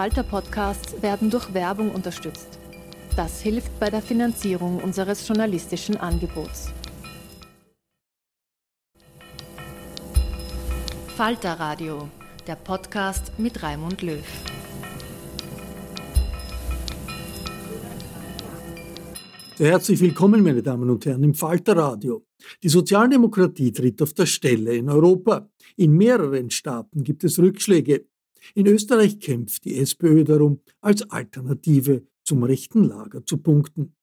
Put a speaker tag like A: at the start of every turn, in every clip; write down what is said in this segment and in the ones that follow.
A: Falter-Podcasts werden durch Werbung unterstützt. Das hilft bei der Finanzierung unseres journalistischen Angebots. Falter Radio, der Podcast mit Raimund Löw.
B: Herzlich willkommen, meine Damen und Herren, im Falter Radio. Die Sozialdemokratie tritt auf der Stelle in Europa. In mehreren Staaten gibt es Rückschläge. In Österreich kämpft die SPÖ darum, als Alternative zum rechten Lager zu punkten.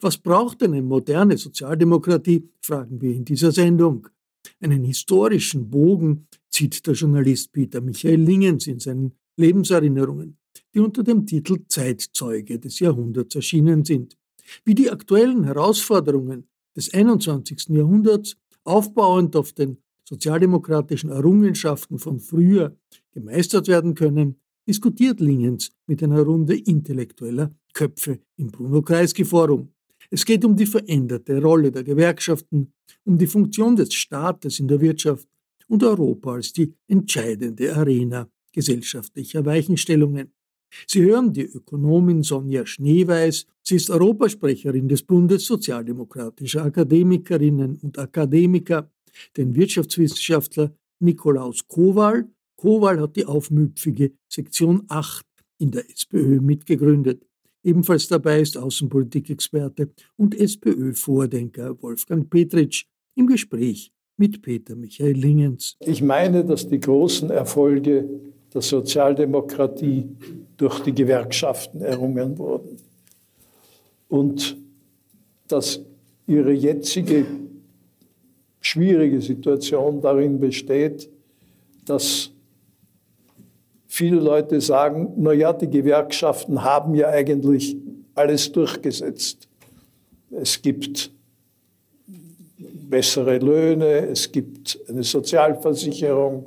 B: Was braucht eine moderne Sozialdemokratie, fragen wir in dieser Sendung. Einen historischen Bogen zieht der Journalist Peter Michael Lingens in seinen Lebenserinnerungen, die unter dem Titel Zeitzeuge des Jahrhunderts erschienen sind wie die aktuellen Herausforderungen des 21. Jahrhunderts aufbauend auf den sozialdemokratischen Errungenschaften von früher gemeistert werden können, diskutiert Lingens mit einer Runde intellektueller Köpfe im Bruno Kreisky Forum. Es geht um die veränderte Rolle der Gewerkschaften, um die Funktion des Staates in der Wirtschaft und Europa als die entscheidende Arena gesellschaftlicher Weichenstellungen. Sie hören die Ökonomin Sonja Schneeweiß. Sie ist Europasprecherin des Bundes sozialdemokratischer Akademikerinnen und Akademiker, den Wirtschaftswissenschaftler Nikolaus Kowal. Kowal hat die aufmüpfige Sektion 8 in der SPÖ mitgegründet. Ebenfalls dabei ist Außenpolitikexperte und SPÖ-Vordenker Wolfgang Petritsch im Gespräch mit Peter Michael Lingens.
C: Ich meine, dass die großen Erfolge der Sozialdemokratie durch die Gewerkschaften errungen wurden. Und dass ihre jetzige schwierige Situation darin besteht, dass viele Leute sagen, naja, die Gewerkschaften haben ja eigentlich alles durchgesetzt. Es gibt bessere Löhne, es gibt eine Sozialversicherung,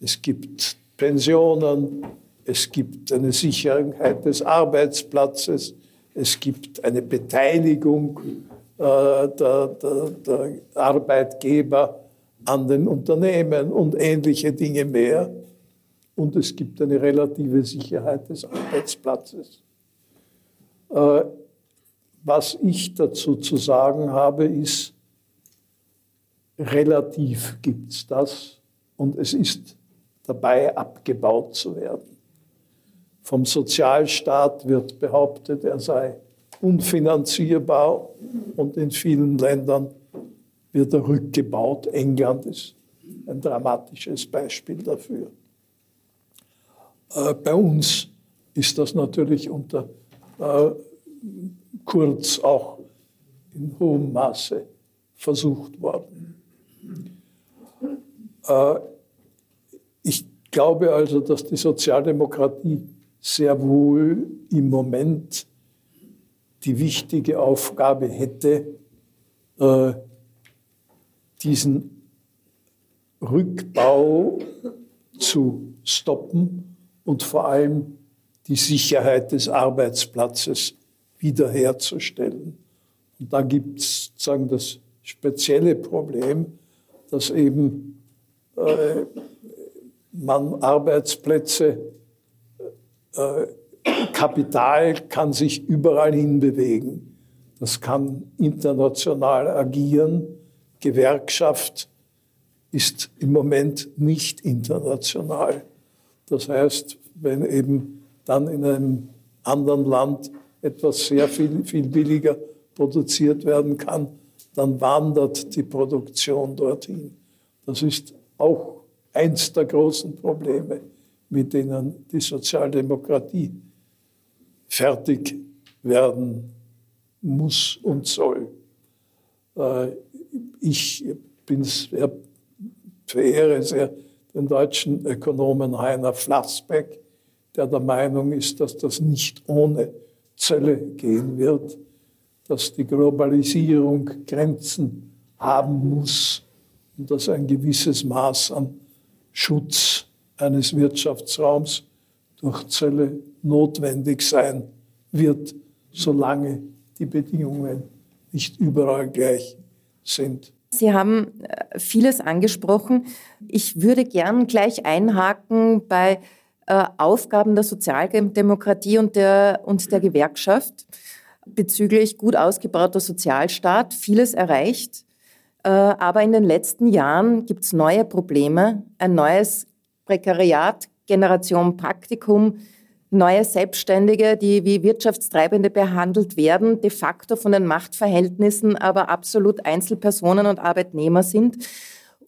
C: es gibt Pensionen, es gibt eine Sicherheit des Arbeitsplatzes, es gibt eine Beteiligung der, der, der Arbeitgeber an den Unternehmen und ähnliche Dinge mehr. Und es gibt eine relative Sicherheit des Arbeitsplatzes. Äh, was ich dazu zu sagen habe, ist, relativ gibt es das und es ist dabei abgebaut zu werden. Vom Sozialstaat wird behauptet, er sei unfinanzierbar und in vielen Ländern wird er rückgebaut. England ist ein dramatisches Beispiel dafür. Äh, bei uns ist das natürlich unter äh, Kurz auch in hohem Maße versucht worden. Äh, ich glaube also, dass die Sozialdemokratie sehr wohl im Moment die wichtige Aufgabe hätte, äh, diesen Rückbau zu stoppen und vor allem die Sicherheit des Arbeitsplatzes wiederherzustellen. Und da gibt es sozusagen das spezielle Problem, dass eben äh, man Arbeitsplätze, äh, Kapital kann sich überall hinbewegen. Das kann international agieren. Gewerkschaft ist im Moment nicht international. Das heißt, wenn eben dann in einem anderen Land etwas sehr viel, viel billiger produziert werden kann, dann wandert die Produktion dorthin. Das ist auch eins der großen Probleme, mit denen die Sozialdemokratie fertig werden muss und soll. Äh, ich bin sehr, verehre sehr den deutschen Ökonomen Heiner Flassbeck, der der Meinung ist, dass das nicht ohne Zölle gehen wird, dass die Globalisierung Grenzen haben muss und dass ein gewisses Maß an Schutz eines Wirtschaftsraums durch Zölle notwendig sein wird, solange die Bedingungen nicht überall gleich sind.
D: Sie haben äh, vieles angesprochen. Ich würde gern gleich einhaken bei äh, Aufgaben der Sozialdemokratie und der, und der Gewerkschaft bezüglich gut ausgebauter Sozialstaat, vieles erreicht. Äh, aber in den letzten Jahren gibt es neue Probleme, ein neues Prekariat, Generation Praktikum, neue Selbstständige, die wie Wirtschaftstreibende behandelt werden, de facto von den Machtverhältnissen aber absolut Einzelpersonen und Arbeitnehmer sind.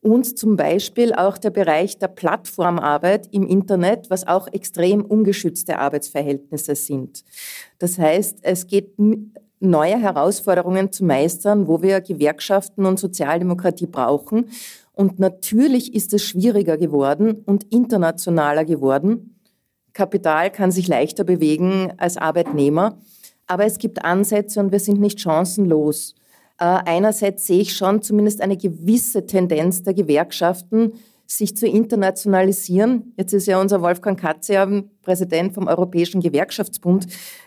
D: Und zum Beispiel auch der Bereich der Plattformarbeit im Internet, was auch extrem ungeschützte Arbeitsverhältnisse sind. Das heißt, es geht neue Herausforderungen zu meistern, wo wir Gewerkschaften und Sozialdemokratie brauchen. Und natürlich ist es schwieriger geworden und internationaler geworden. Kapital kann sich leichter bewegen als Arbeitnehmer. Aber es gibt Ansätze und wir sind nicht chancenlos. Äh, einerseits sehe ich schon zumindest eine gewisse Tendenz der Gewerkschaften, sich zu internationalisieren. Jetzt ist ja unser Wolfgang Katze ja Präsident vom Europäischen Gewerkschaftsbund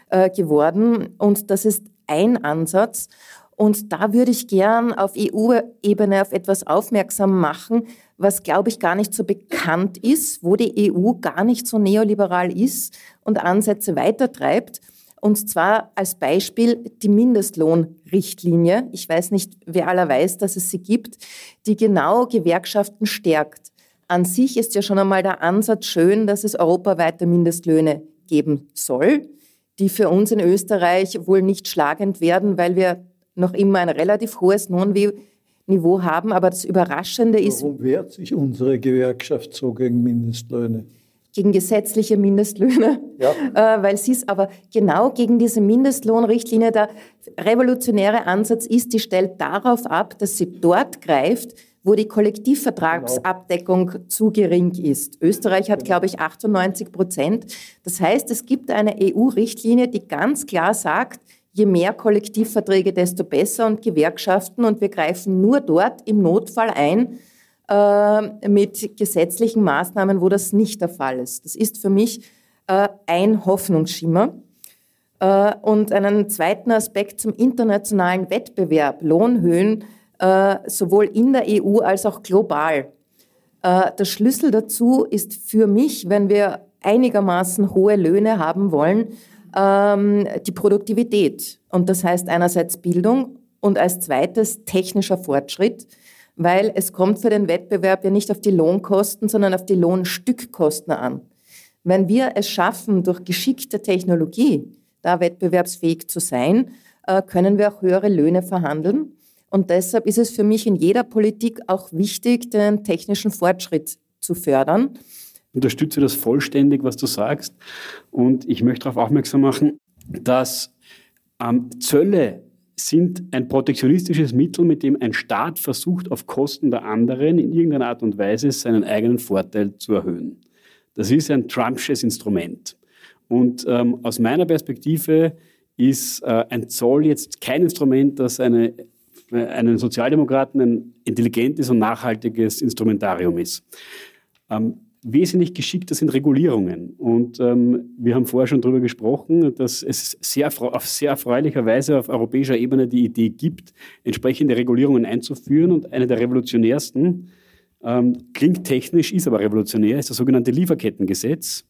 D: äh, geworden und das ist ein Ansatz. Und da würde ich gern auf EU-Ebene auf etwas aufmerksam machen, was, glaube ich, gar nicht so bekannt ist, wo die EU gar nicht so neoliberal ist und Ansätze weitertreibt. Und zwar als Beispiel die Mindestlohnrichtlinie. Ich weiß nicht, wer aller weiß, dass es sie gibt, die genau Gewerkschaften stärkt. An sich ist ja schon einmal der Ansatz schön, dass es europaweite Mindestlöhne geben soll, die für uns in Österreich wohl nicht schlagend werden, weil wir noch immer ein relativ hohes Lohnniveau haben. Aber das Überraschende ist.
C: Warum wehrt sich unsere Gewerkschaft so gegen Mindestlöhne?
D: Gegen gesetzliche Mindestlöhne, ja. äh, weil sie es aber genau gegen diese Mindestlohnrichtlinie, der revolutionäre Ansatz ist, die stellt darauf ab, dass sie dort greift, wo die Kollektivvertragsabdeckung genau. zu gering ist. Österreich hat, glaube ich, 98 Prozent. Das heißt, es gibt eine EU-Richtlinie, die ganz klar sagt, je mehr Kollektivverträge, desto besser und Gewerkschaften. Und wir greifen nur dort im Notfall ein äh, mit gesetzlichen Maßnahmen, wo das nicht der Fall ist. Das ist für mich äh, ein Hoffnungsschimmer. Äh, und einen zweiten Aspekt zum internationalen Wettbewerb, Lohnhöhen, äh, sowohl in der EU als auch global. Äh, der Schlüssel dazu ist für mich, wenn wir einigermaßen hohe Löhne haben wollen, ähm, die Produktivität. Und das heißt einerseits Bildung und als zweites technischer Fortschritt, weil es kommt für den Wettbewerb ja nicht auf die Lohnkosten, sondern auf die Lohnstückkosten an. Wenn wir es schaffen, durch geschickte Technologie da wettbewerbsfähig zu sein, äh, können wir auch höhere Löhne verhandeln. Und deshalb ist es für mich in jeder Politik auch wichtig, den technischen Fortschritt zu fördern
E: unterstütze das vollständig, was du sagst. Und ich möchte darauf aufmerksam machen, dass ähm, Zölle sind ein protektionistisches Mittel, mit dem ein Staat versucht, auf Kosten der anderen in irgendeiner Art und Weise seinen eigenen Vorteil zu erhöhen. Das ist ein Trumpsches Instrument. Und ähm, aus meiner Perspektive ist äh, ein Zoll jetzt kein Instrument, das eine, äh, einen Sozialdemokraten ein intelligentes und nachhaltiges Instrumentarium ist. Ähm, wesentlich geschickter sind Regulierungen. Und ähm, wir haben vorher schon darüber gesprochen, dass es sehr, auf sehr erfreulicher Weise auf europäischer Ebene die Idee gibt, entsprechende Regulierungen einzuführen. Und eine der revolutionärsten, ähm, klingt technisch, ist aber revolutionär, ist das sogenannte Lieferkettengesetz,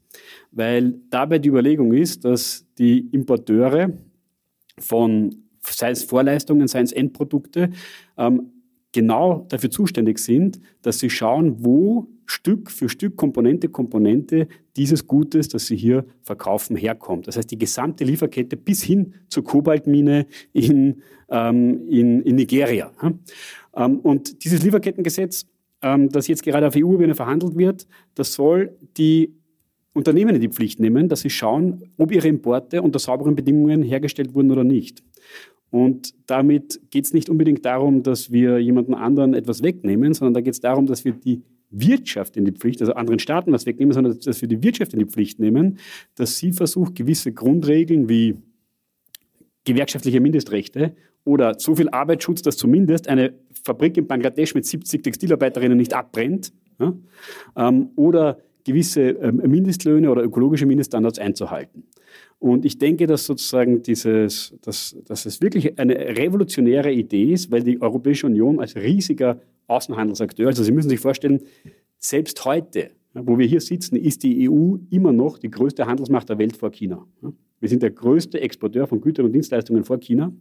E: weil dabei die Überlegung ist, dass die Importeure von sei es Vorleistungen, sei es Endprodukte, ähm, genau dafür zuständig sind, dass sie schauen, wo Stück für Stück, Komponente, Komponente dieses Gutes, das sie hier verkaufen, herkommt. Das heißt, die gesamte Lieferkette bis hin zur Kobaltmine in, ähm, in, in Nigeria. Ähm, und dieses Lieferkettengesetz, ähm, das jetzt gerade auf EU-Ebene verhandelt wird, das soll die Unternehmen in die Pflicht nehmen, dass sie schauen, ob ihre Importe unter sauberen Bedingungen hergestellt wurden oder nicht. Und damit geht es nicht unbedingt darum, dass wir jemandem anderen etwas wegnehmen, sondern da geht es darum, dass wir die Wirtschaft in die Pflicht, also anderen Staaten was wegnehmen, sondern dass wir die Wirtschaft in die Pflicht nehmen, dass sie versucht, gewisse Grundregeln wie gewerkschaftliche Mindestrechte oder so viel Arbeitsschutz, dass zumindest eine Fabrik in Bangladesch mit 70 Textilarbeiterinnen nicht abbrennt ja, ähm, oder gewisse ähm, Mindestlöhne oder ökologische Mindeststandards einzuhalten. Und ich denke, dass sozusagen dieses, dass, dass es wirklich eine revolutionäre Idee ist, weil die Europäische Union als riesiger Außenhandelsakteur, also Sie müssen sich vorstellen, selbst heute wo wir hier sitzen, ist die EU immer noch die größte Handelsmacht der Welt vor China. Wir sind der größte Exporteur von Gütern und Dienstleistungen vor China.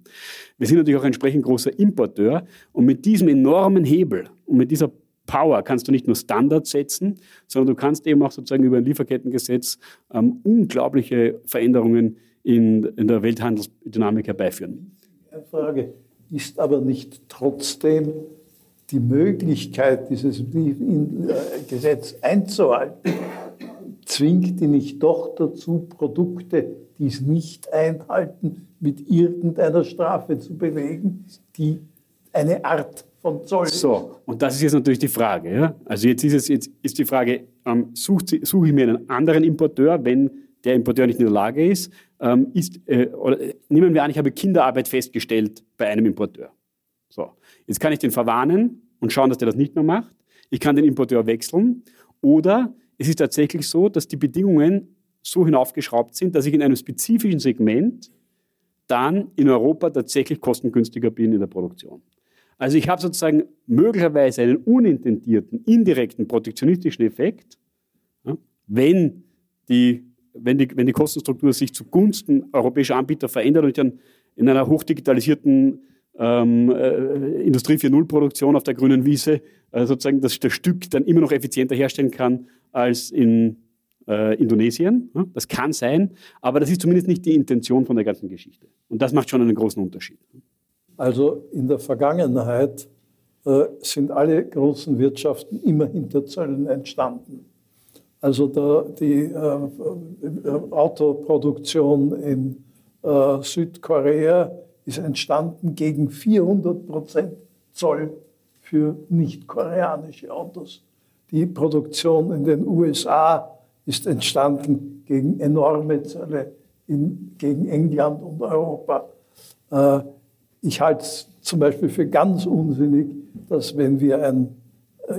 E: Wir sind natürlich auch entsprechend großer Importeur. Und mit diesem enormen Hebel und mit dieser Power kannst du nicht nur Standards setzen, sondern du kannst eben auch sozusagen über ein Lieferkettengesetz ähm, unglaubliche Veränderungen in, in der Welthandelsdynamik herbeiführen.
C: Eine Frage. Ist aber nicht trotzdem die Möglichkeit, dieses Gesetz einzuhalten, zwingt die nicht doch dazu, Produkte, die es nicht einhalten, mit irgendeiner Strafe zu belegen, die eine Art von Zoll.
E: So, und das ist jetzt natürlich die Frage. Ja? Also jetzt ist, es, jetzt ist die Frage, ähm, suche such ich mir einen anderen Importeur, wenn der Importeur nicht in der Lage ist, ähm, ist äh, oder, äh, nehmen wir an, ich habe Kinderarbeit festgestellt bei einem Importeur. So, jetzt kann ich den verwarnen und schauen, dass der das nicht mehr macht. Ich kann den Importeur wechseln oder es ist tatsächlich so, dass die Bedingungen so hinaufgeschraubt sind, dass ich in einem spezifischen Segment dann in Europa tatsächlich kostengünstiger bin in der Produktion. Also ich habe sozusagen möglicherweise einen unintendierten, indirekten protektionistischen Effekt, wenn, die, wenn, die, wenn die Kostenstruktur sich zugunsten europäischer Anbieter verändert und ich dann in einer hochdigitalisierten ähm, äh, Industrie 4.0-Produktion auf der grünen Wiese äh, sozusagen das, das Stück dann immer noch effizienter herstellen kann als in äh, Indonesien. Ja, das kann sein, aber das ist zumindest nicht die Intention von der ganzen Geschichte. Und das macht schon einen großen Unterschied.
C: Also in der Vergangenheit äh, sind alle großen Wirtschaften immer hinter Zöllen entstanden. Also der, die äh, äh Autoproduktion in äh, Südkorea ist entstanden gegen 400 Prozent Zoll für nicht-koreanische Autos. Die Produktion in den USA ist entstanden gegen enorme Zölle in, gegen England und Europa. Äh, ich halte es zum Beispiel für ganz unsinnig, dass wenn wir ein,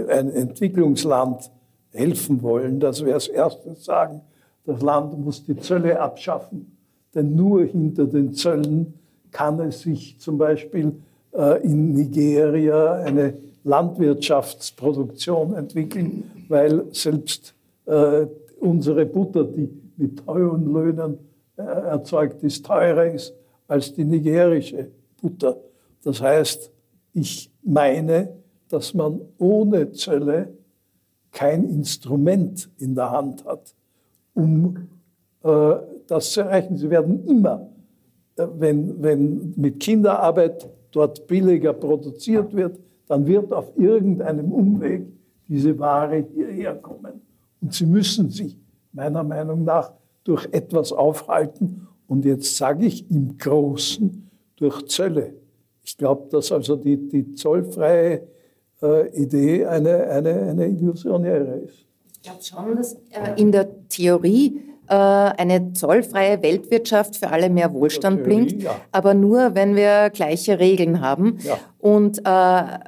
C: ein Entwicklungsland helfen wollen, dass wir als erstes sagen, das Land muss die Zölle abschaffen. Denn nur hinter den Zöllen kann es sich zum Beispiel äh, in Nigeria eine Landwirtschaftsproduktion entwickeln, weil selbst äh, unsere Butter, die mit teuren Löhnen äh, erzeugt ist, teurer ist als die nigerische Butter. Das heißt, ich meine, dass man ohne Zölle kein Instrument in der Hand hat, um äh, das zu erreichen. Sie werden immer, äh, wenn, wenn mit Kinderarbeit dort billiger produziert wird, dann wird auf irgendeinem Umweg diese Ware hierher kommen. Und sie müssen sich meiner Meinung nach durch etwas aufhalten. Und jetzt sage ich im Großen, durch Zölle. Ich glaube, dass also die, die zollfreie äh, Idee eine, eine, eine illusionäre ist.
D: Ich glaube schon, dass äh, in der Theorie äh, eine zollfreie Weltwirtschaft für alle mehr Wohlstand Theorie, bringt, ja. aber nur, wenn wir gleiche Regeln haben. Ja. Und äh,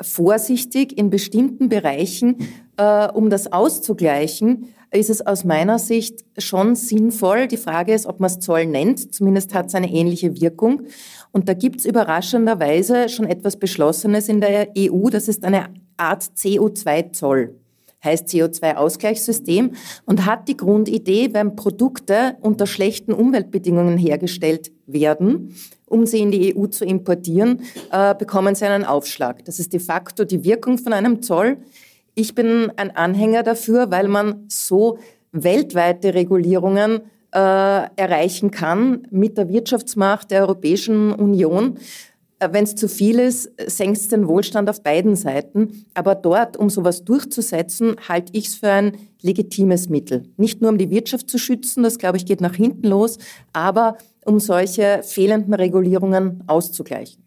D: vorsichtig in bestimmten Bereichen, äh, um das auszugleichen, ist es aus meiner Sicht schon sinnvoll. Die Frage ist, ob man es Zoll nennt. Zumindest hat es eine ähnliche Wirkung. Und da gibt es überraschenderweise schon etwas Beschlossenes in der EU. Das ist eine Art CO2-Zoll heißt CO2-Ausgleichssystem und hat die Grundidee, wenn Produkte unter schlechten Umweltbedingungen hergestellt werden, um sie in die EU zu importieren, äh, bekommen sie einen Aufschlag. Das ist de facto die Wirkung von einem Zoll. Ich bin ein Anhänger dafür, weil man so weltweite Regulierungen äh, erreichen kann mit der Wirtschaftsmacht der Europäischen Union. Äh, Wenn es zu viel ist, senkt es den Wohlstand auf beiden Seiten. Aber dort, um sowas durchzusetzen, halte ich es für ein legitimes Mittel. Nicht nur um die Wirtschaft zu schützen, das glaube ich geht nach hinten los, aber um solche fehlenden Regulierungen auszugleichen.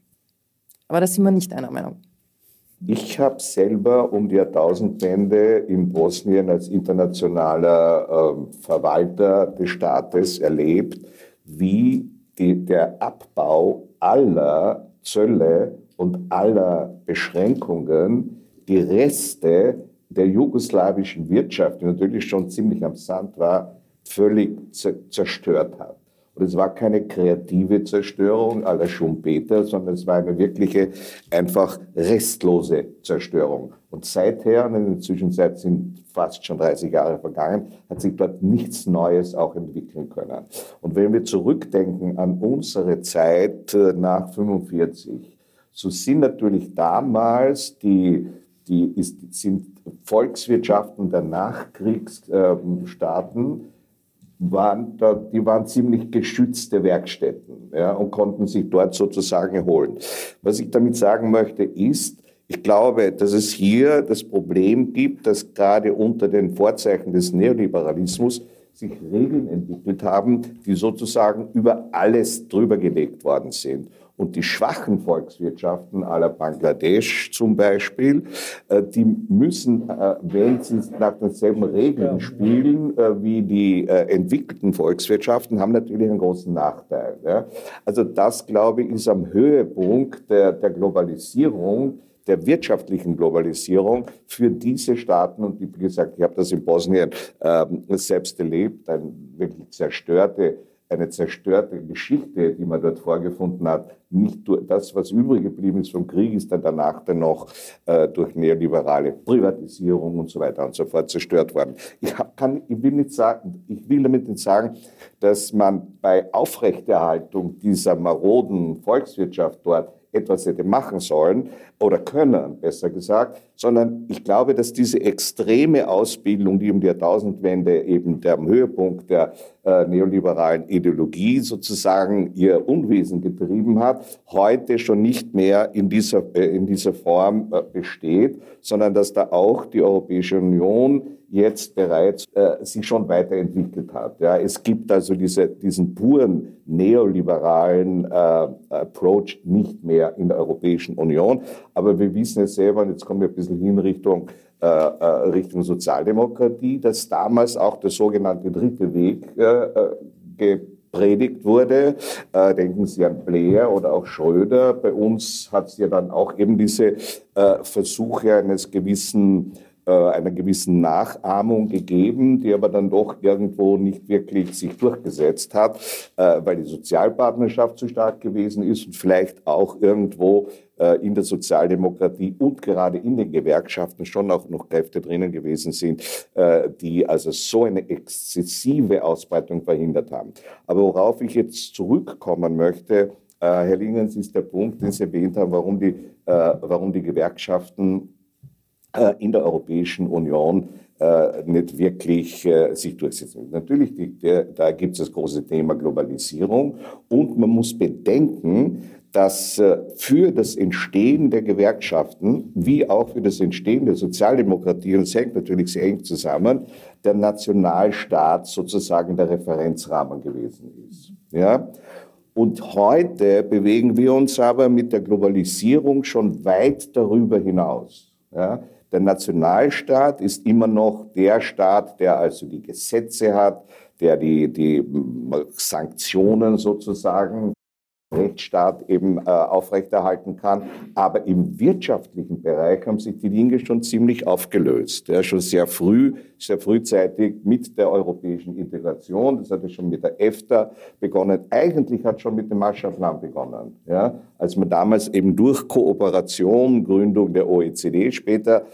D: Aber da sind wir nicht einer Meinung.
F: Ich habe selber um die Jahrtausendwende in Bosnien als internationaler äh, Verwalter des Staates erlebt, wie die, der Abbau aller Zölle und aller Beschränkungen die Reste der jugoslawischen Wirtschaft, die natürlich schon ziemlich am Sand war, völlig zerstört hat. Und es war keine kreative Zerstörung la Schumpeter, sondern es war eine wirkliche, einfach restlose Zerstörung. Und seither, und in der Zwischenzeit sind fast schon 30 Jahre vergangen, hat sich dort nichts Neues auch entwickeln können. Und wenn wir zurückdenken an unsere Zeit äh, nach 45, so sind natürlich damals die, die ist, sind Volkswirtschaften der Nachkriegsstaaten, waren da, die waren ziemlich geschützte Werkstätten ja, und konnten sich dort sozusagen erholen. Was ich damit sagen möchte, ist, ich glaube, dass es hier das Problem gibt, dass gerade unter den Vorzeichen des Neoliberalismus sich Regeln entwickelt haben, die sozusagen über alles drüber gelegt worden sind. Und die schwachen Volkswirtschaften aller Bangladesch zum Beispiel, äh, die müssen, äh, wenn sie nach denselben Regeln spielen äh, wie die entwickelten Volkswirtschaften, haben natürlich einen großen Nachteil. Also das, glaube ich, ist am Höhepunkt der, der Globalisierung der wirtschaftlichen Globalisierung für diese Staaten. Und wie gesagt, ich habe das in Bosnien ähm, selbst erlebt, eine wirklich zerstörte eine zerstörte Geschichte, die man dort vorgefunden hat. Nicht durch das, was übrig geblieben ist vom Krieg, ist dann danach dann noch äh, durch neoliberale Privatisierung und so weiter und so fort zerstört worden. Ich, hab, kann, ich, will nicht sagen, ich will damit nicht sagen, dass man bei Aufrechterhaltung dieser maroden Volkswirtschaft dort etwas hätte machen sollen oder können, besser gesagt, sondern ich glaube, dass diese extreme Ausbildung, die um die Jahrtausendwende eben der Höhepunkt der äh, neoliberalen Ideologie sozusagen ihr Unwesen getrieben hat, heute schon nicht mehr in dieser, äh, in dieser Form äh, besteht, sondern dass da auch die Europäische Union jetzt bereits äh, sich schon weiterentwickelt hat. Ja, es gibt also diese, diesen puren neoliberalen äh, Approach nicht mehr in der Europäischen Union. Aber wir wissen es selber, und jetzt kommen wir ein bisschen hin Richtung, Richtung Sozialdemokratie, dass damals auch der sogenannte dritte Weg äh, äh gepredigt wurde. Äh, denken Sie an Blair oder auch Schröder. Bei uns hat es ja dann auch eben diese äh, Versuche eines gewissen äh, einer gewissen Nachahmung gegeben, die aber dann doch irgendwo nicht wirklich sich durchgesetzt hat, äh, weil die Sozialpartnerschaft zu stark gewesen ist und vielleicht auch irgendwo äh, in der Sozialdemokratie und gerade in den Gewerkschaften schon auch noch Kräfte drinnen gewesen sind, die also so eine exzessive Ausbreitung verhindert haben. Aber worauf ich jetzt zurückkommen möchte, Herr Lingens, ist der Punkt, den Sie erwähnt haben, warum die, warum die Gewerkschaften äh, in der Europäischen Union äh, nicht wirklich äh, sich durchsetzen. Natürlich, die, der, da gibt es das große Thema Globalisierung und man muss bedenken, dass äh, für das Entstehen der Gewerkschaften wie auch für das Entstehen der Sozialdemokratie, und es hängt natürlich sehr eng zusammen, der Nationalstaat sozusagen der Referenzrahmen gewesen ist. Ja? Und heute bewegen wir uns aber mit der Globalisierung schon weit darüber hinaus. Ja? Der Nationalstaat ist immer noch der Staat, der also die Gesetze hat, der die, die Sanktionen sozusagen Rechtsstaat eben äh, aufrechterhalten kann. Aber im wirtschaftlichen Bereich haben sich die Dinge schon ziemlich aufgelöst. Ja, schon sehr früh, sehr frühzeitig mit der europäischen Integration. Das hatte schon mit der EFTA begonnen. Eigentlich hat schon mit dem Marshallplan begonnen. Ja, als man damals eben durch Kooperation, Gründung der OECD später,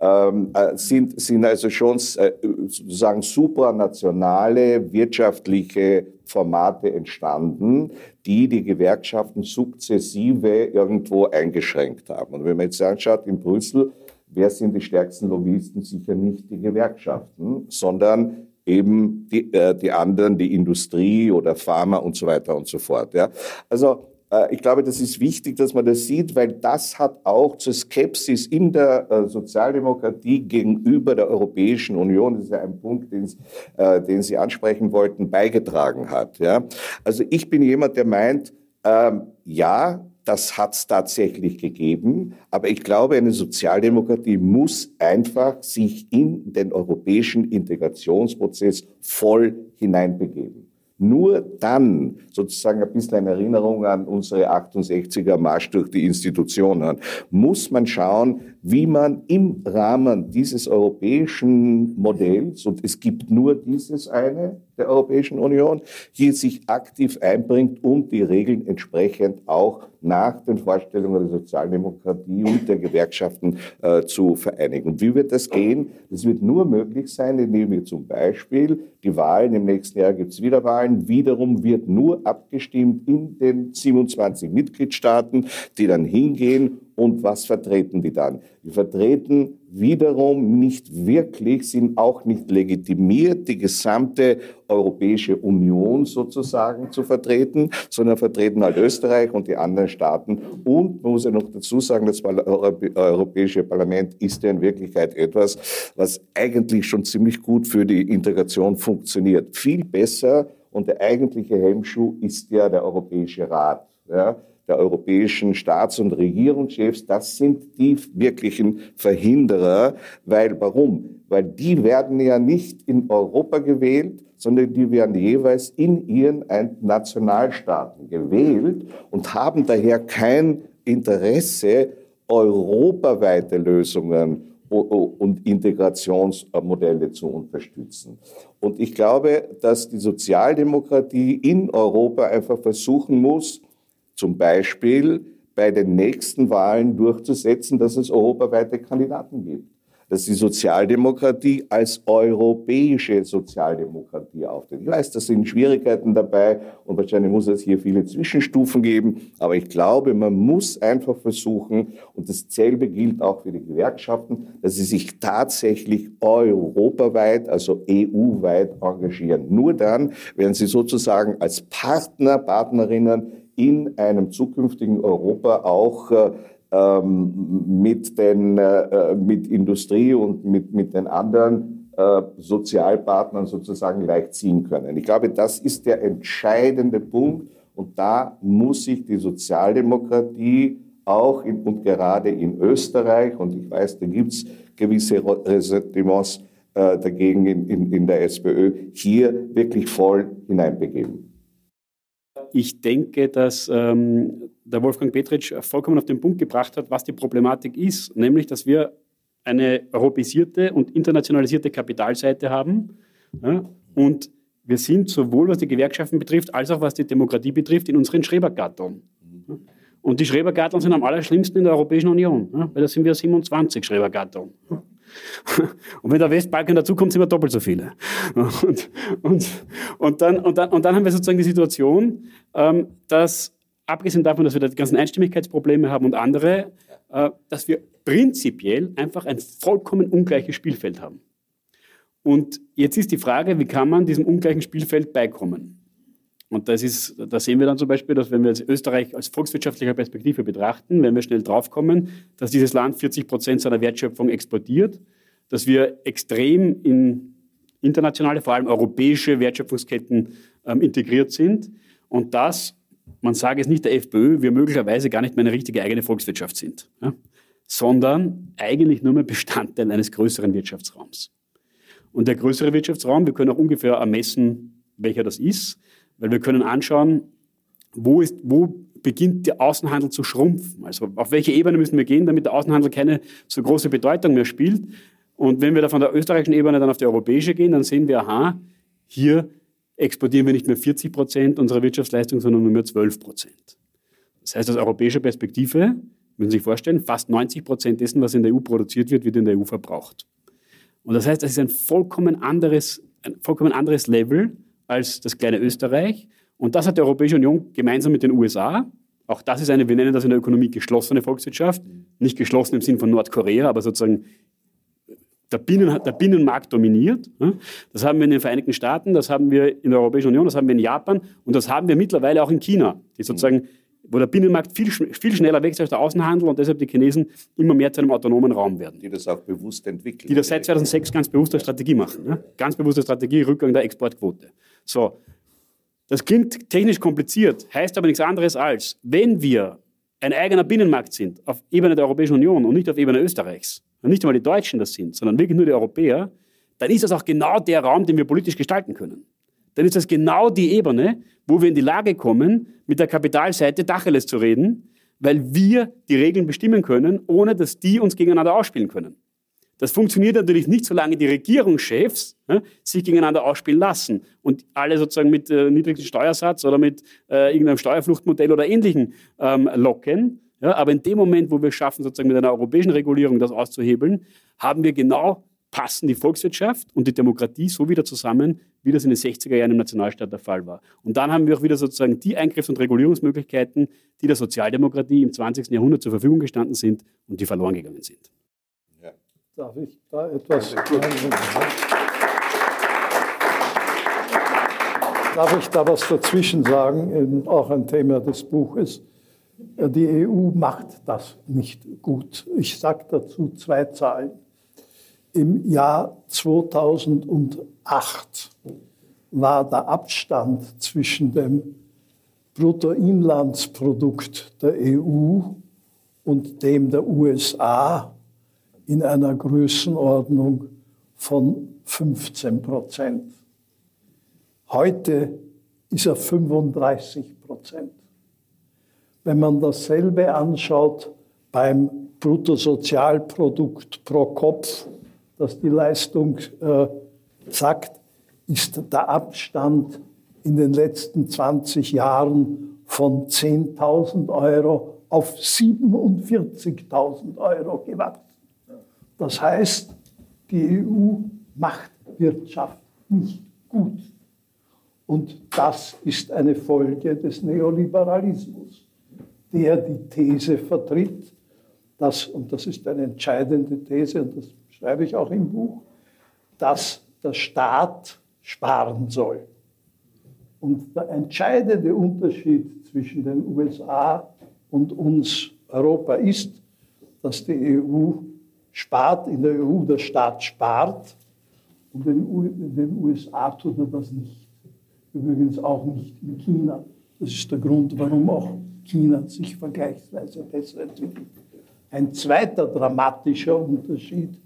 F: ähm, äh, sind, sind also schon äh, sozusagen supranationale wirtschaftliche Formate entstanden, die die Gewerkschaften sukzessive irgendwo eingeschränkt haben. Und wenn man jetzt anschaut, in Brüssel, wer sind die stärksten Lobbyisten? Sicher nicht die Gewerkschaften, sondern eben die, äh, die anderen, die Industrie oder Pharma und so weiter und so fort. Ja. Also ich glaube, das ist wichtig, dass man das sieht, weil das hat auch zur Skepsis in der äh, Sozialdemokratie gegenüber der Europäischen Union, das ist ja ein Punkt, den, äh, den Sie ansprechen wollten, beigetragen hat. Ja? Also ich bin jemand, der meint, ähm, ja, das hat es tatsächlich gegeben, aber ich glaube, eine Sozialdemokratie muss einfach sich in den europäischen Integrationsprozess voll hineinbegeben. Nur dann, sozusagen ein bisschen eine Erinnerung an unsere 68er Marsch durch die Institutionen, muss man schauen, wie man im Rahmen dieses europäischen Modells, und es gibt nur dieses eine der Europäischen Union, hier sich aktiv einbringt und die Regeln entsprechend auch nach den Vorstellungen der Sozialdemokratie und der Gewerkschaften äh, zu vereinigen. Wie wird das gehen? Das wird nur möglich sein, indem wir zum Beispiel die Wahlen, im nächsten Jahr gibt es wieder Wahlen, wiederum wird nur abgestimmt in den 27 Mitgliedstaaten, die dann hingehen und was vertreten die dann? Die vertreten wiederum nicht wirklich, sind auch nicht legitimiert, die gesamte Europäische Union sozusagen zu vertreten, sondern vertreten halt Österreich und die anderen Staaten. Und man muss ja noch dazu sagen, das Europäische Parlament ist ja in Wirklichkeit etwas, was eigentlich schon ziemlich gut für die Integration funktioniert. Viel besser und der eigentliche Hemmschuh ist ja der Europäische Rat. Ja, der europäischen Staats- und Regierungschefs, das sind die wirklichen Verhinderer. Weil, warum? Weil die werden ja nicht in Europa gewählt, sondern die werden jeweils in ihren Nationalstaaten gewählt und haben daher kein Interesse, europaweite Lösungen und Integrationsmodelle zu unterstützen. Und ich glaube, dass die Sozialdemokratie in Europa einfach versuchen muss, zum Beispiel bei den nächsten Wahlen durchzusetzen, dass es europaweite Kandidaten gibt dass die Sozialdemokratie als europäische Sozialdemokratie auftritt. Ich weiß, da sind Schwierigkeiten dabei und wahrscheinlich muss es hier viele Zwischenstufen geben, aber ich glaube, man muss einfach versuchen, und dasselbe gilt auch für die Gewerkschaften, dass sie sich tatsächlich europaweit, also EU-weit engagieren. Nur dann werden sie sozusagen als Partner, Partnerinnen in einem zukünftigen Europa auch äh, ähm, mit, den, äh, mit Industrie und mit, mit den anderen äh, Sozialpartnern sozusagen leicht ziehen können. Ich glaube, das ist der entscheidende Punkt und da muss sich die Sozialdemokratie auch in, und gerade in Österreich, und ich weiß, da gibt es gewisse Ressentiments dagegen in, in, in der SPÖ, hier wirklich voll hineinbegeben.
E: Ich denke, dass ähm, der Wolfgang Petritsch vollkommen auf den Punkt gebracht hat, was die Problematik ist, nämlich, dass wir eine europäisierte und internationalisierte Kapitalseite haben ja, und wir sind sowohl was die Gewerkschaften betrifft, als auch was die Demokratie betrifft, in unseren Schrebergatteln. Und die Schrebergatteln sind am allerschlimmsten in der Europäischen Union, ja, weil da sind wir 27 Schrebergatteln. Und wenn der Westbalkan dazukommt, sind wir doppelt so viele. Und, und, und, dann, und, dann, und dann haben wir sozusagen die Situation, ähm, dass abgesehen davon, dass wir die ganzen Einstimmigkeitsprobleme haben und andere, äh, dass wir prinzipiell einfach ein vollkommen ungleiches Spielfeld haben. Und jetzt ist die Frage, wie kann man diesem ungleichen Spielfeld beikommen? Und das ist, da sehen wir dann zum Beispiel, dass wenn wir Österreich als volkswirtschaftlicher Perspektive betrachten, wenn wir schnell draufkommen, dass dieses Land 40 Prozent seiner Wertschöpfung exportiert, dass wir extrem in internationale, vor allem europäische Wertschöpfungsketten ähm, integriert sind und das man sage es nicht der FPÖ, wir möglicherweise gar nicht mehr eine richtige eigene Volkswirtschaft sind, ja, sondern eigentlich nur mehr Bestandteil eines größeren Wirtschaftsraums. Und der größere Wirtschaftsraum, wir können auch ungefähr ermessen, welcher das ist, weil wir können anschauen, wo, ist, wo beginnt der Außenhandel zu schrumpfen. Also auf welche Ebene müssen wir gehen, damit der Außenhandel keine so große Bedeutung mehr spielt. Und wenn wir da von der österreichischen Ebene dann auf die europäische gehen, dann sehen wir, aha, hier exportieren wir nicht mehr 40 Prozent unserer Wirtschaftsleistung, sondern nur mehr 12 Prozent. Das heißt, aus europäischer Perspektive, müssen Sie sich vorstellen, fast 90 Prozent dessen, was in der EU produziert wird, wird in der EU verbraucht. Und das heißt, das ist ein vollkommen anderes, ein vollkommen anderes Level als das kleine Österreich. Und das hat die Europäische Union gemeinsam mit den USA. Auch das ist eine, wir nennen das in der Ökonomie geschlossene Volkswirtschaft. Nicht geschlossen im Sinn von Nordkorea, aber sozusagen der, Binnen, der Binnenmarkt dominiert. Das haben wir in den Vereinigten Staaten, das haben wir in der Europäischen Union, das haben wir in Japan und das haben wir mittlerweile auch in China, die sozusagen, wo der Binnenmarkt viel, viel schneller wächst als der Außenhandel und deshalb die Chinesen immer mehr zu einem autonomen Raum werden.
F: Die das auch bewusst entwickeln.
E: Die das seit 2006 ganz bewusst als Strategie machen. Ganz bewusste Strategie, Rückgang der Exportquote. So, das klingt technisch kompliziert, heißt aber nichts anderes als, wenn wir ein eigener Binnenmarkt sind auf Ebene der Europäischen Union und nicht auf Ebene Österreichs, und nicht einmal die Deutschen das sind, sondern wirklich nur die Europäer, dann ist das auch genau der Raum, den wir politisch gestalten können. dann ist das genau die Ebene, wo wir in die Lage kommen, mit der Kapitalseite Dacheles zu reden, weil wir die Regeln bestimmen können, ohne dass die uns gegeneinander ausspielen können. Das funktioniert natürlich nicht, solange die Regierungschefs ja, sich gegeneinander ausspielen lassen und alle sozusagen mit äh, niedrigsten Steuersatz oder mit äh, irgendeinem Steuerfluchtmodell oder Ähnlichem ähm, locken. Ja, aber in dem Moment, wo wir schaffen, sozusagen mit einer europäischen Regulierung das auszuhebeln, haben wir genau passen die Volkswirtschaft und die Demokratie so wieder zusammen, wie das in den 60er Jahren im Nationalstaat der Fall war. Und dann haben wir auch wieder sozusagen die Eingriffs- und Regulierungsmöglichkeiten, die der Sozialdemokratie im 20. Jahrhundert zur Verfügung gestanden sind und die verloren gegangen sind.
C: Darf ich da etwas Darf ich da was dazwischen sagen, auch ein Thema des Buches? Die EU macht das nicht gut. Ich sage dazu zwei Zahlen. Im Jahr 2008 war der Abstand zwischen dem Bruttoinlandsprodukt der EU und dem der USA in einer Größenordnung von 15 Prozent. Heute ist er 35 Prozent. Wenn man dasselbe anschaut beim Bruttosozialprodukt pro Kopf, das die Leistung äh, sagt, ist der Abstand in den letzten 20 Jahren von 10.000 Euro auf 47.000 Euro gewachsen. Das heißt, die EU macht Wirtschaft nicht gut. Und das ist eine Folge des Neoliberalismus, der die These vertritt, dass, und das ist eine entscheidende These, und das schreibe ich auch im Buch, dass der Staat sparen soll. Und der entscheidende Unterschied zwischen den USA und uns Europa ist, dass die EU spart, in der EU der Staat spart und in den USA tut er das nicht. Übrigens auch nicht in China. Das ist der Grund, warum auch China sich vergleichsweise besser entwickelt. Ein zweiter dramatischer Unterschied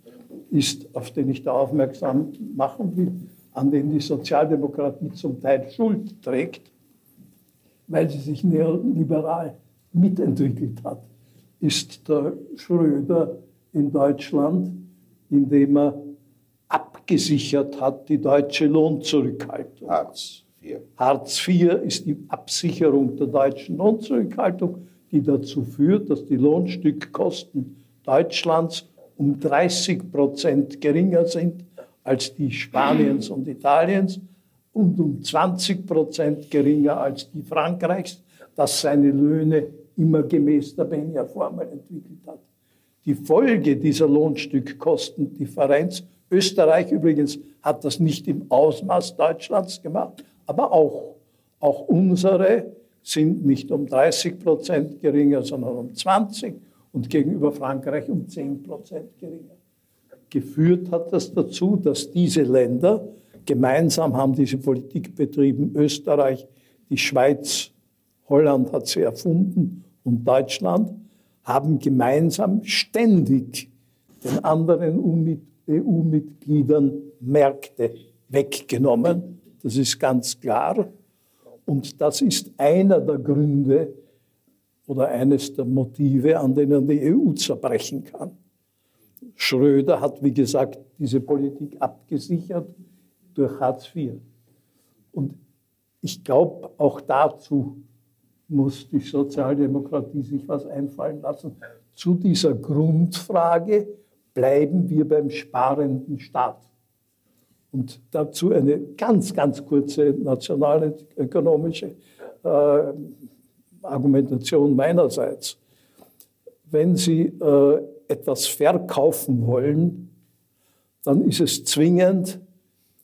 C: ist, auf den ich da aufmerksam machen will, an den die Sozialdemokratie zum Teil Schuld trägt, weil sie sich neoliberal mitentwickelt hat, ist der Schröder in Deutschland, indem er abgesichert hat die deutsche Lohnzurückhaltung.
F: Hartz IV.
C: Hartz IV ist die Absicherung der deutschen Lohnzurückhaltung, die dazu führt, dass die Lohnstückkosten Deutschlands um 30 Prozent geringer sind als die Spaniens und Italiens und um 20 Prozent geringer als die Frankreichs, das seine Löhne immer gemäß der Benja-Formel entwickelt hat. Die Folge dieser Lohnstückkostendifferenz, Österreich übrigens hat das nicht im Ausmaß Deutschlands gemacht, aber auch, auch unsere sind nicht um 30 Prozent geringer, sondern um 20 und gegenüber Frankreich um 10 Prozent geringer. Geführt hat das dazu, dass diese Länder gemeinsam haben diese Politik betrieben, Österreich, die Schweiz, Holland hat sie erfunden und Deutschland, haben gemeinsam ständig den anderen EU-Mitgliedern Märkte weggenommen. Das ist ganz klar. Und das ist einer der Gründe, oder eines der Motive, an denen die EU zerbrechen kann. Schröder hat, wie gesagt, diese Politik abgesichert durch Hartz IV. Und ich glaube, auch dazu muss die Sozialdemokratie sich was einfallen lassen. Zu dieser Grundfrage bleiben wir beim sparenden Staat. Und dazu eine ganz, ganz kurze nationalökonomische äh, Argumentation meinerseits. Wenn Sie äh, etwas verkaufen wollen, dann ist es zwingend,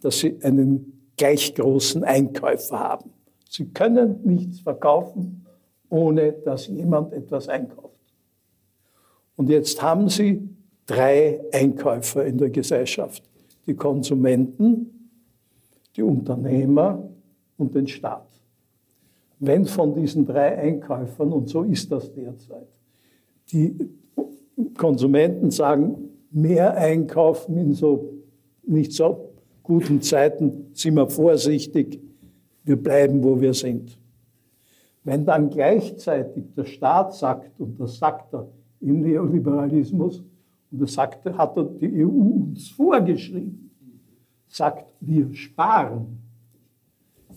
C: dass Sie einen gleich großen Einkäufer haben. Sie können nichts verkaufen, ohne dass jemand etwas einkauft. Und jetzt haben Sie drei Einkäufer in der Gesellschaft. Die Konsumenten, die Unternehmer und den Staat wenn von diesen drei Einkäufern, und so ist das derzeit, die Konsumenten sagen, mehr einkaufen in so nicht so guten Zeiten, sind wir vorsichtig, wir bleiben, wo wir sind. Wenn dann gleichzeitig der Staat sagt, und das sagt er im Neoliberalismus, und das sagt, hat er die EU uns vorgeschrieben, sagt, wir sparen,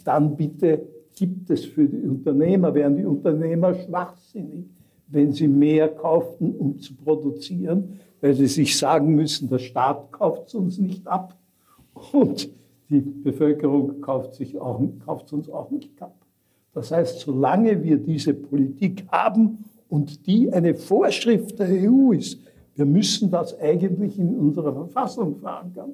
C: dann bitte gibt es für die Unternehmer, wären die Unternehmer schwachsinnig, wenn sie mehr kauften, um zu produzieren, weil sie sich sagen müssen, der Staat kauft es uns nicht ab und die Bevölkerung kauft es uns auch nicht ab. Das heißt, solange wir diese Politik haben und die eine Vorschrift der EU ist, wir müssen das eigentlich in unserer Verfassung verankern,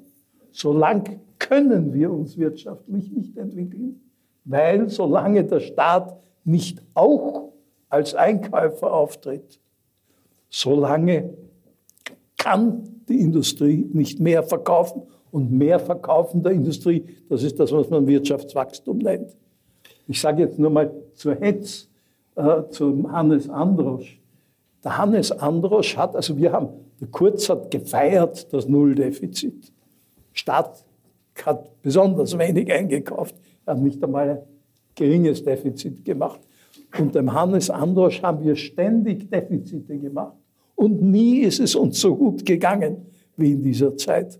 C: solange können wir uns wirtschaftlich nicht entwickeln, weil solange der Staat nicht auch als Einkäufer auftritt, solange kann die Industrie nicht mehr verkaufen und mehr verkaufen der Industrie, das ist das, was man Wirtschaftswachstum nennt. Ich sage jetzt nur mal zur Hetz, äh, zum Hannes Androsch. Der Hannes Androsch hat, also wir haben, der Kurz hat gefeiert das Nulldefizit. Staat hat besonders wenig eingekauft, er hat nicht einmal ein geringes Defizit gemacht. Und dem Hannes Androsch haben wir ständig Defizite gemacht. Und nie ist es uns so gut gegangen wie in dieser Zeit,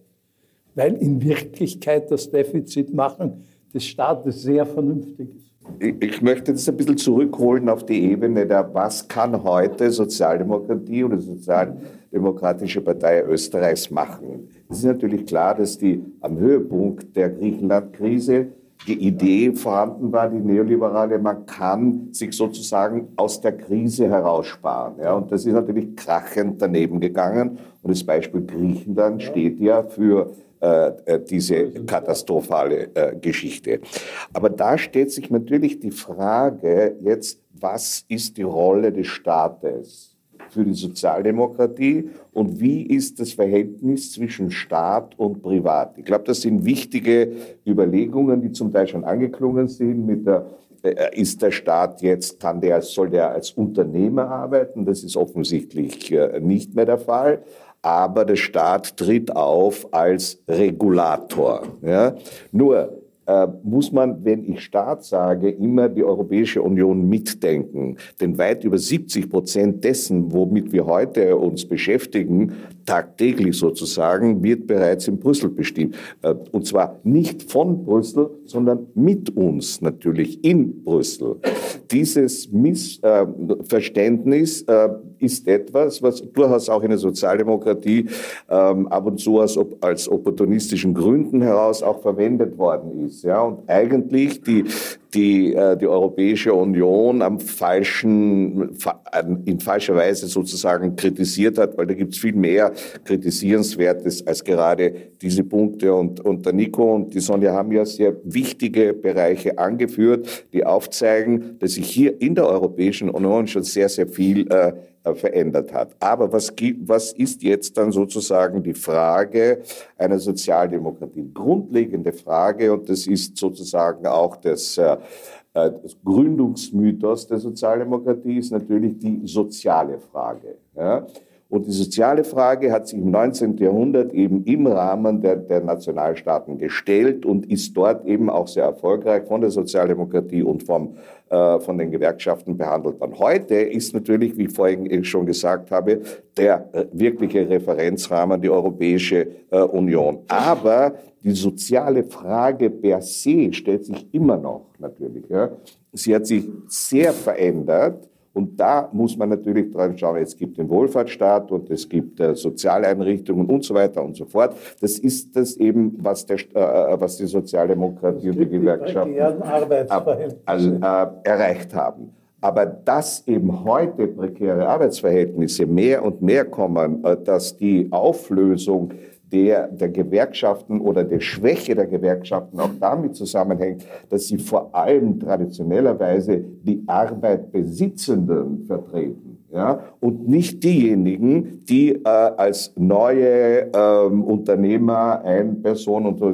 C: weil in Wirklichkeit das Defizitmachen des Staates sehr vernünftig ist.
F: Ich möchte das ein bisschen zurückholen auf die Ebene der, was kann heute Sozialdemokratie oder Sozialdemokratische Partei Österreichs machen. Es ist natürlich klar, dass die am Höhepunkt der Griechenland-Krise die Idee vorhanden war, die neoliberale, man kann sich sozusagen aus der Krise heraussparen. Ja, und das ist natürlich krachend daneben gegangen. Und das Beispiel Griechenland steht ja für äh, äh, diese katastrophale äh, Geschichte. Aber da stellt sich natürlich die Frage jetzt, was ist die Rolle des Staates für die Sozialdemokratie und wie ist das Verhältnis zwischen Staat und Privat? Ich glaube, das sind wichtige Überlegungen, die zum Teil schon angeklungen sind mit der ist der Staat jetzt, kann der, soll der als Unternehmer arbeiten? Das ist offensichtlich nicht mehr der Fall aber der Staat tritt auf als Regulator. Ja? Nur äh, muss man, wenn ich Staat sage, immer die Europäische Union mitdenken. Denn weit über 70 Prozent dessen, womit wir heute uns beschäftigen, tagtäglich sozusagen, wird bereits in Brüssel bestimmt. Äh, und zwar nicht von Brüssel, sondern mit uns natürlich in Brüssel. Dieses Missverständnis äh, ist etwas, was durchaus auch in der Sozialdemokratie ähm, ab und zu als opportunistischen Gründen heraus auch verwendet worden ist. Ja, und eigentlich die, die, äh, die Europäische Union am falschen, in falscher Weise sozusagen kritisiert hat, weil da gibt es viel mehr Kritisierenswertes als gerade diese Punkte. Und, und der Nico und die Sonja haben ja sehr wichtige Bereiche angeführt, die aufzeigen, dass sich hier in der Europäischen Union schon sehr, sehr viel äh, verändert hat. Aber was, gibt, was ist jetzt dann sozusagen die Frage einer Sozialdemokratie? Grundlegende Frage, und das ist sozusagen auch das, äh, äh, das Gründungsmythos der Sozialdemokratie, ist natürlich die soziale Frage. Ja? Und die soziale Frage hat sich im 19. Jahrhundert eben im Rahmen der, der, Nationalstaaten gestellt und ist dort eben auch sehr erfolgreich von der Sozialdemokratie und vom, äh, von den Gewerkschaften behandelt worden. Heute ist natürlich, wie ich vorhin schon gesagt habe, der äh, wirkliche Referenzrahmen die Europäische äh, Union. Aber die soziale Frage per se stellt sich immer noch natürlich. Ja. Sie hat sich sehr verändert und da muss man natürlich dran schauen, es gibt den Wohlfahrtsstaat und es gibt äh, Sozialeinrichtungen und so weiter und so fort. Das ist das eben, was, der, äh, was die Sozialdemokratie und die Gewerkschaften die äh, erreicht haben. Aber dass eben heute prekäre Arbeitsverhältnisse mehr und mehr kommen, äh, dass die Auflösung der, der Gewerkschaften oder der Schwäche der Gewerkschaften auch damit zusammenhängt, dass sie vor allem traditionellerweise die Arbeitbesitzenden vertreten. Ja, und nicht diejenigen, die äh, als neue ähm, Unternehmer, ein Person und so.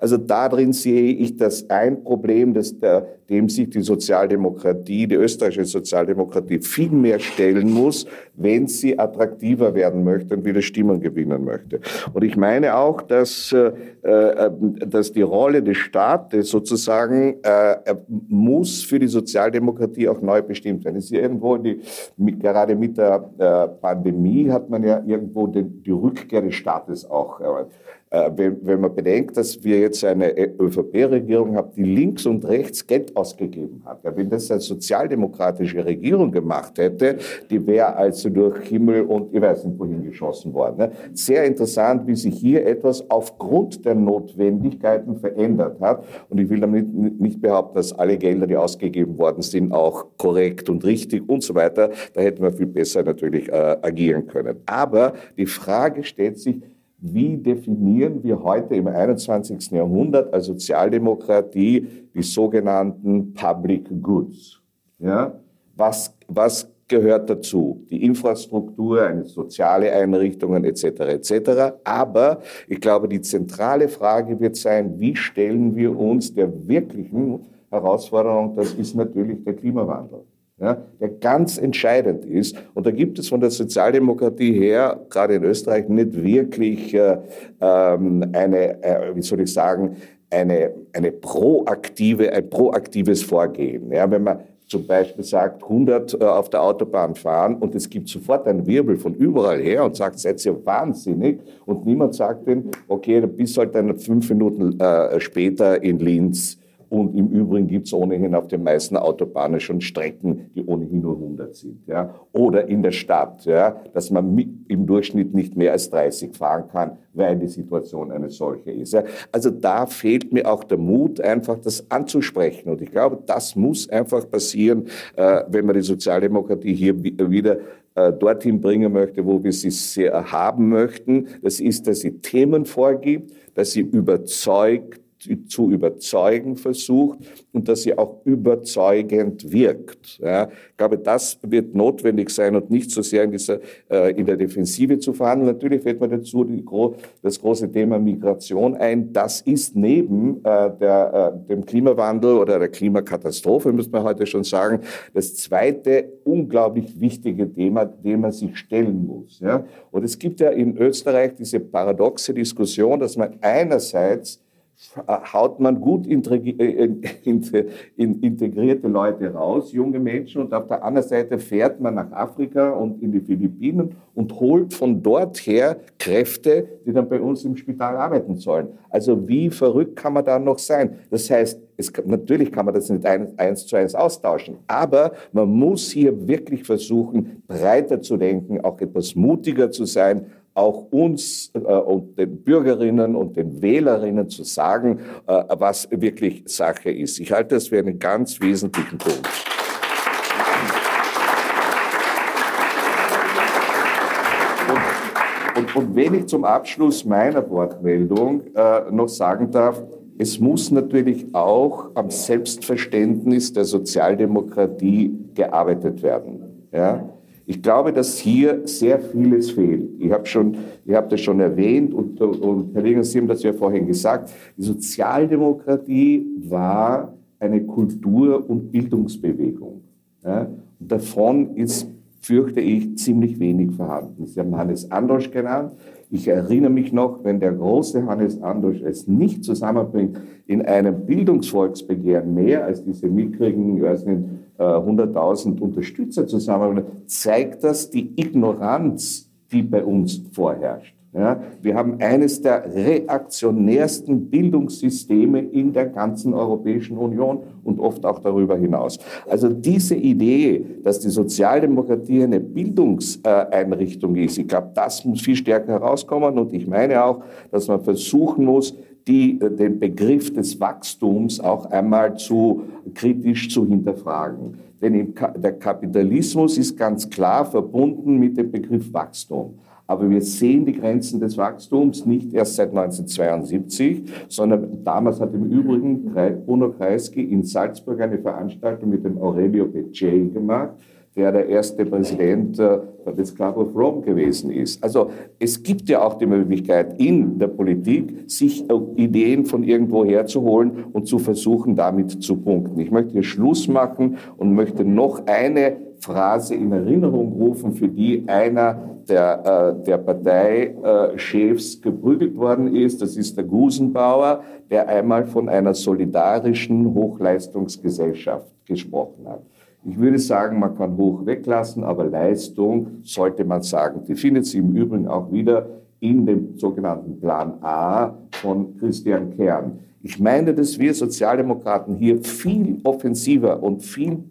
F: Also darin sehe ich das ein Problem, das der, dem sich die Sozialdemokratie, die österreichische Sozialdemokratie viel mehr stellen muss, wenn sie attraktiver werden möchte und wieder Stimmen gewinnen möchte. Und ich meine auch, dass, äh, äh dass die Rolle des Staates sozusagen äh, muss für die Sozialdemokratie auch neu bestimmt werden. Ist irgendwo die mit, gerade mit der äh, Pandemie hat man ja irgendwo den, die Rückkehr des Staates auch äh, wenn, wenn man bedenkt, dass wir jetzt eine ÖVP-Regierung haben, die links und rechts Geld ausgegeben hat. Ja, wenn das eine sozialdemokratische Regierung gemacht hätte, die wäre also durch Himmel und ich weiß nicht wohin geschossen worden. Ne? Sehr interessant, wie sich hier etwas aufgrund der Notwendigkeiten verändert hat. Und ich will damit nicht behaupten, dass alle Gelder, die ausgegeben worden sind, auch korrekt und richtig und so weiter. Da hätten wir viel besser natürlich äh, agieren können. Aber die Frage stellt sich, wie definieren wir heute im 21. Jahrhundert als Sozialdemokratie die sogenannten Public Goods? Ja? Was, was gehört dazu? Die Infrastruktur, eine soziale Einrichtungen etc. etc. Aber ich glaube, die zentrale Frage wird sein, wie stellen wir uns der wirklichen Herausforderung, das ist natürlich der Klimawandel ja, der ganz entscheidend ist. Und da gibt es von der Sozialdemokratie her, gerade in Österreich, nicht wirklich äh, ähm, eine, äh, wie soll ich sagen, eine, eine proaktive, ein proaktives Vorgehen. Ja, wenn man zum Beispiel sagt, 100 äh, auf der Autobahn fahren und es gibt sofort einen Wirbel von überall her und sagt, seid ihr wahnsinnig? Und niemand sagt denn, okay, du bist halt dann fünf Minuten äh, später in Linz und im Übrigen gibt es ohnehin auf den meisten Autobahnen schon Strecken, die ohnehin nur 100 sind. Ja? Oder in der Stadt, ja? dass man im Durchschnitt nicht mehr als 30 fahren kann, weil die Situation eine solche ist. Ja? Also da fehlt mir auch der Mut, einfach das anzusprechen. Und ich glaube, das muss einfach passieren, äh, wenn man die Sozialdemokratie hier wieder äh, dorthin bringen möchte, wo wir sie sehr haben möchten. Das ist, dass sie Themen vorgibt, dass sie überzeugt, zu überzeugen versucht und dass sie auch überzeugend wirkt. Ja, ich glaube, das wird notwendig sein und nicht so sehr in, dieser, äh, in der Defensive zu verhandeln. Natürlich fällt mir dazu die, das große Thema Migration ein. Das ist neben äh, der, äh, dem Klimawandel oder der Klimakatastrophe, muss man heute schon sagen, das zweite unglaublich wichtige Thema, dem man sich stellen muss. Ja? Und es gibt ja in Österreich diese paradoxe Diskussion, dass man einerseits haut man gut äh, integrierte Leute raus, junge Menschen, und auf der anderen Seite fährt man nach Afrika und in die Philippinen und holt von dort her Kräfte, die dann bei uns im Spital arbeiten sollen. Also wie verrückt kann man da noch sein? Das heißt, es, natürlich kann man das nicht ein, eins zu eins austauschen, aber man muss hier wirklich versuchen, breiter zu denken, auch etwas mutiger zu sein, auch uns äh, und den Bürgerinnen und den Wählerinnen zu sagen, äh, was wirklich Sache ist. Ich halte das für einen ganz wesentlichen Punkt. Und, und, und wenn ich zum Abschluss meiner Wortmeldung äh, noch sagen darf, es muss natürlich auch am Selbstverständnis der Sozialdemokratie gearbeitet werden. Ja? Ich glaube, dass hier sehr vieles fehlt. Ich habe schon, ich habe das schon erwähnt und, und Herr Reger, Sie haben das ja vorhin gesagt. Die Sozialdemokratie war eine Kultur- und Bildungsbewegung. Ja? Und davon ist, fürchte ich, ziemlich wenig vorhanden. Sie haben Hannes Androsch genannt. Ich erinnere mich noch, wenn der große Hannes Androsch es nicht zusammenbringt, in einem Bildungsvolksbegehren mehr als diese mickrigen, ich weiß nicht, 100.000 äh, Unterstützer zusammen, zeigt das die Ignoranz, die bei uns vorherrscht. Ja, wir haben eines der reaktionärsten Bildungssysteme in der ganzen Europäischen Union und oft auch darüber hinaus. Also diese Idee, dass die Sozialdemokratie eine Bildungseinrichtung ist, ich glaube, das muss viel stärker herauskommen und ich meine auch, dass man versuchen muss, die, den Begriff des Wachstums auch einmal zu kritisch zu hinterfragen. Denn der Kapitalismus ist ganz klar verbunden mit dem Begriff Wachstum. Aber wir sehen die Grenzen des Wachstums nicht erst seit 1972, sondern damals hat im Übrigen Bruno Kreisky in Salzburg eine Veranstaltung mit dem Aurelio Becce gemacht, der der erste Präsident des Club of Rome gewesen ist. Also es gibt ja auch die Möglichkeit in der Politik, sich Ideen von irgendwo herzuholen und zu versuchen, damit zu punkten. Ich möchte hier Schluss machen und möchte noch eine Phrase in Erinnerung rufen, für die einer der, äh, der Parteichefs geprügelt worden ist. Das ist der Gusenbauer, der einmal von einer solidarischen Hochleistungsgesellschaft gesprochen hat. Ich würde sagen, man kann hoch weglassen, aber Leistung sollte man sagen. Die findet sie im Übrigen auch wieder in dem sogenannten Plan A von Christian Kern. Ich meine, dass wir Sozialdemokraten hier viel offensiver und viel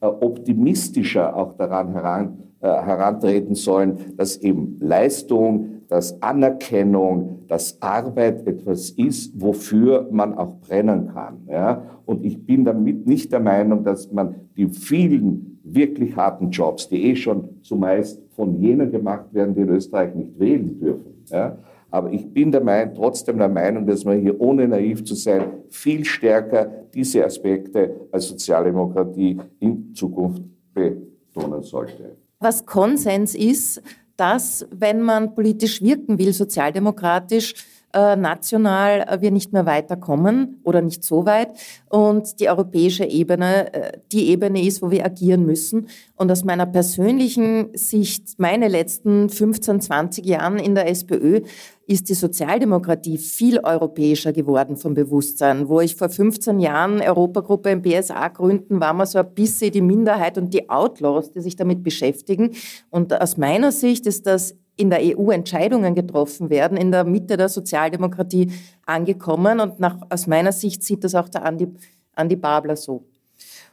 F: äh, optimistischer auch daran heran, herantreten sollen, dass eben Leistung, dass Anerkennung, dass Arbeit etwas ist, wofür man auch brennen kann. Ja? Und ich bin damit nicht der Meinung, dass man die vielen wirklich harten Jobs, die eh schon zumeist von jenen gemacht werden, die in Österreich nicht wählen dürfen, ja? Aber ich bin der Meinung, trotzdem der Meinung, dass man hier, ohne naiv zu sein, viel stärker diese Aspekte als Sozialdemokratie in Zukunft betonen sollte.
D: Was Konsens ist, dass, wenn man politisch wirken will, sozialdemokratisch, äh, national äh, wir nicht mehr weiterkommen oder nicht so weit und die europäische Ebene äh, die Ebene ist, wo wir agieren müssen. Und aus meiner persönlichen Sicht, meine letzten 15, 20 Jahren in der SPÖ, ist die Sozialdemokratie viel europäischer geworden vom Bewusstsein. Wo ich vor 15 Jahren Europagruppe im BSA gründen, war man so ein bisschen die Minderheit und die Outlaws, die sich damit beschäftigen. Und aus meiner Sicht ist das in der EU Entscheidungen getroffen werden, in der Mitte der Sozialdemokratie angekommen. Und nach, aus meiner Sicht sieht das auch der Andi, Andi Babler so.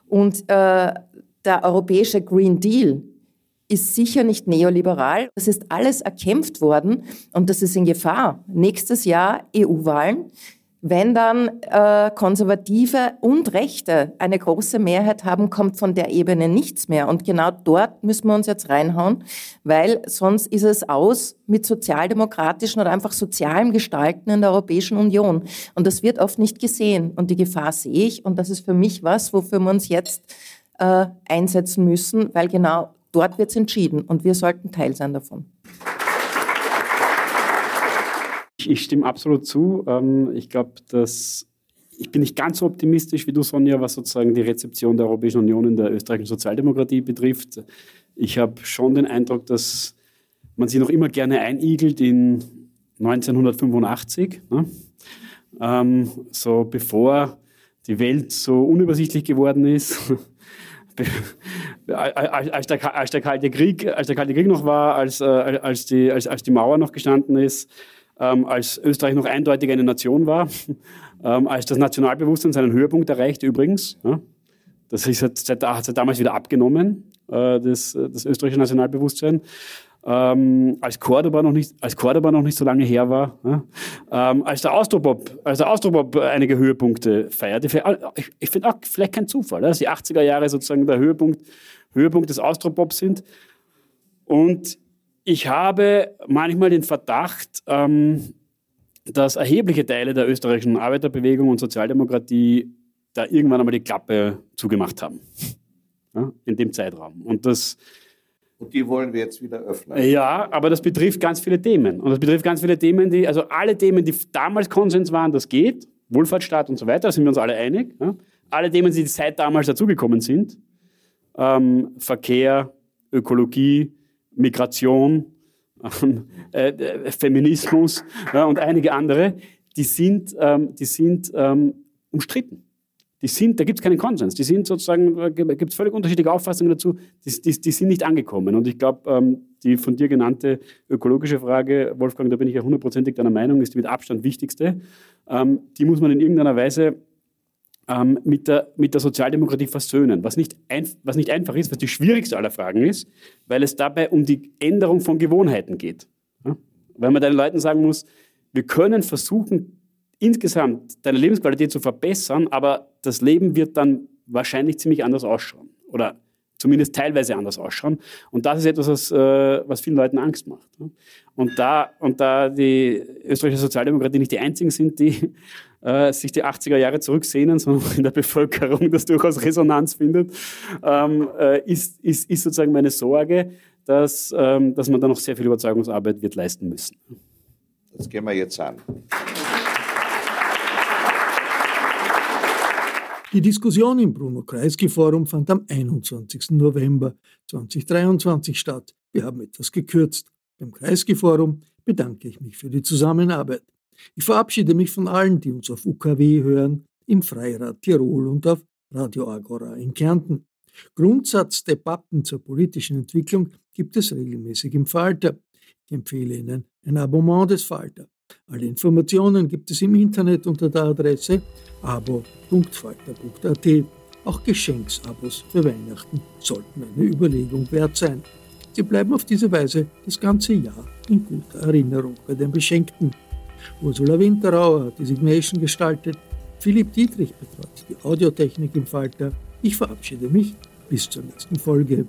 D: Und äh, der europäische Green Deal ist sicher nicht neoliberal. Das ist alles erkämpft worden und das ist in Gefahr. Nächstes Jahr EU-Wahlen. Wenn dann äh, Konservative und Rechte eine große Mehrheit haben, kommt von der Ebene nichts mehr. Und genau dort müssen wir uns jetzt reinhauen, weil sonst ist es aus mit sozialdemokratischen oder einfach sozialem Gestalten in der Europäischen Union. Und das wird oft nicht gesehen. Und die Gefahr sehe ich. Und das ist für mich was, wofür wir uns jetzt äh, einsetzen müssen, weil genau dort wird es entschieden. Und wir sollten Teil sein davon.
E: Ich stimme absolut zu. Ähm, ich glaube, dass ich bin nicht ganz so optimistisch wie du, Sonja, was sozusagen die Rezeption der Europäischen Union in der österreichischen Sozialdemokratie betrifft. Ich habe schon den Eindruck, dass man sich noch immer gerne einigelt in 1985, ne? ähm, so bevor die Welt so unübersichtlich geworden ist. als, der, als, der, Kalte Krieg, als der Kalte Krieg noch war, als, äh, als, die, als, als die Mauer noch gestanden ist, ähm, als Österreich noch eindeutig eine Nation war, ähm, als das Nationalbewusstsein seinen Höhepunkt erreicht übrigens. Ja. Das ist seit, seit, seit, damals wieder abgenommen, äh, das, das österreichische Nationalbewusstsein. Ähm, als, Cordoba noch nicht, als Cordoba noch nicht so lange her war, ja, ähm, als der Austropop, als der Austropop einige Höhepunkte feierte. Ich, ich finde auch vielleicht kein Zufall, dass die 80er Jahre sozusagen der Höhepunkt, Höhepunkt des Austropops sind. Und ich habe manchmal den Verdacht, ähm, dass erhebliche Teile der österreichischen Arbeiterbewegung und Sozialdemokratie da irgendwann einmal die Klappe zugemacht haben. Ja, in dem Zeitraum. Und das.
F: Und die wollen wir jetzt wieder öffnen.
E: Ja, aber das betrifft ganz viele Themen. Und das betrifft ganz viele Themen, die, also alle Themen, die damals Konsens waren, das geht. Wohlfahrtsstaat und so weiter, da sind wir uns alle einig. Ja. Alle Themen, die seit damals dazugekommen sind. Ähm, Verkehr, Ökologie, Migration, ähm, äh, äh, Feminismus und einige andere, die sind, ähm, die sind ähm, umstritten. Die sind, da gibt es keinen Konsens. Die sind sozusagen, da gibt es völlig unterschiedliche Auffassungen dazu, die, die, die sind nicht angekommen. Und ich glaube, die von dir genannte ökologische Frage, Wolfgang, da bin ich ja hundertprozentig deiner Meinung, ist die mit Abstand wichtigste. Die muss man in irgendeiner Weise ähm, mit, der, mit der Sozialdemokratie versöhnen, was nicht, ein, was nicht einfach ist, was die schwierigste aller Fragen ist, weil es dabei um die Änderung von Gewohnheiten geht. Ja? Weil man den Leuten sagen muss, wir können versuchen, insgesamt deine Lebensqualität zu verbessern, aber das Leben wird dann wahrscheinlich ziemlich anders ausschauen oder zumindest teilweise anders ausschauen. Und das ist etwas, was, äh, was vielen Leuten Angst macht. Und da, und da die österreichische Sozialdemokratie nicht die einzigen sind, die äh, sich die 80er Jahre zurücksehnen, sondern in der Bevölkerung das durchaus Resonanz findet, ähm, äh, ist, ist, ist sozusagen meine Sorge, dass, ähm, dass man da noch sehr viel Überzeugungsarbeit wird leisten müssen.
F: Das gehen wir jetzt an.
B: Die Diskussion im Bruno Kreisky Forum fand am 21. November 2023 statt. Wir haben etwas gekürzt. Beim Kreisky Forum bedanke ich mich für die Zusammenarbeit. Ich verabschiede mich von allen, die uns auf UKW hören, im Freirad Tirol und auf Radio Agora in Kärnten. Grundsatzdebatten zur politischen Entwicklung gibt es regelmäßig im Falter. Ich empfehle Ihnen ein Abonnement des Falter. Alle Informationen gibt es im Internet unter der Adresse abo.falter.at. Auch Geschenksabos für Weihnachten sollten eine Überlegung wert sein. Sie bleiben auf diese Weise das ganze Jahr in guter Erinnerung bei den Beschenkten. Ursula Winterauer hat die Signation gestaltet, Philipp Dietrich betreut die Audiotechnik im Falter. Ich verabschiede mich bis zur nächsten Folge.